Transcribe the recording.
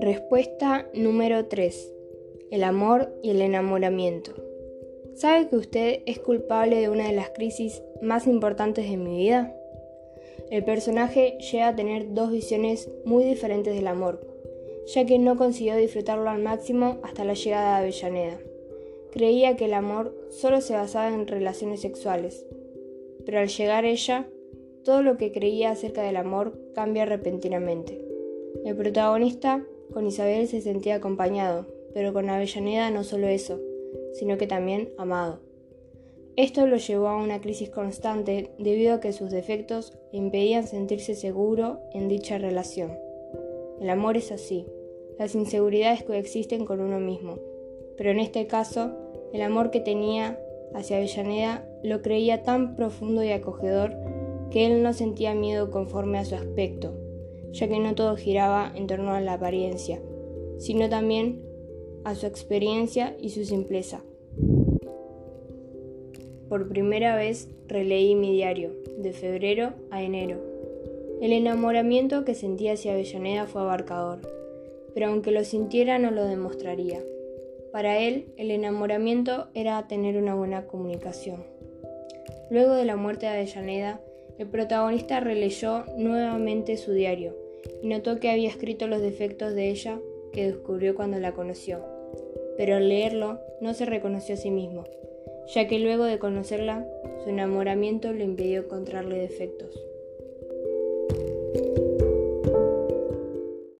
Respuesta número 3. El amor y el enamoramiento. ¿Sabe que usted es culpable de una de las crisis más importantes de mi vida? El personaje llega a tener dos visiones muy diferentes del amor, ya que no consiguió disfrutarlo al máximo hasta la llegada de Avellaneda. Creía que el amor solo se basaba en relaciones sexuales, pero al llegar ella, todo lo que creía acerca del amor cambia repentinamente. El protagonista con Isabel se sentía acompañado, pero con Avellaneda no solo eso, sino que también amado. Esto lo llevó a una crisis constante debido a que sus defectos le impedían sentirse seguro en dicha relación. El amor es así, las inseguridades coexisten con uno mismo, pero en este caso, el amor que tenía hacia Avellaneda lo creía tan profundo y acogedor que él no sentía miedo conforme a su aspecto, ya que no todo giraba en torno a la apariencia, sino también a su experiencia y su simpleza. Por primera vez releí mi diario, de febrero a enero. El enamoramiento que sentía hacia Avellaneda fue abarcador, pero aunque lo sintiera no lo demostraría. Para él, el enamoramiento era tener una buena comunicación. Luego de la muerte de Avellaneda, el protagonista releyó nuevamente su diario y notó que había escrito los defectos de ella que descubrió cuando la conoció. Pero al leerlo no se reconoció a sí mismo, ya que luego de conocerla, su enamoramiento le impidió encontrarle defectos.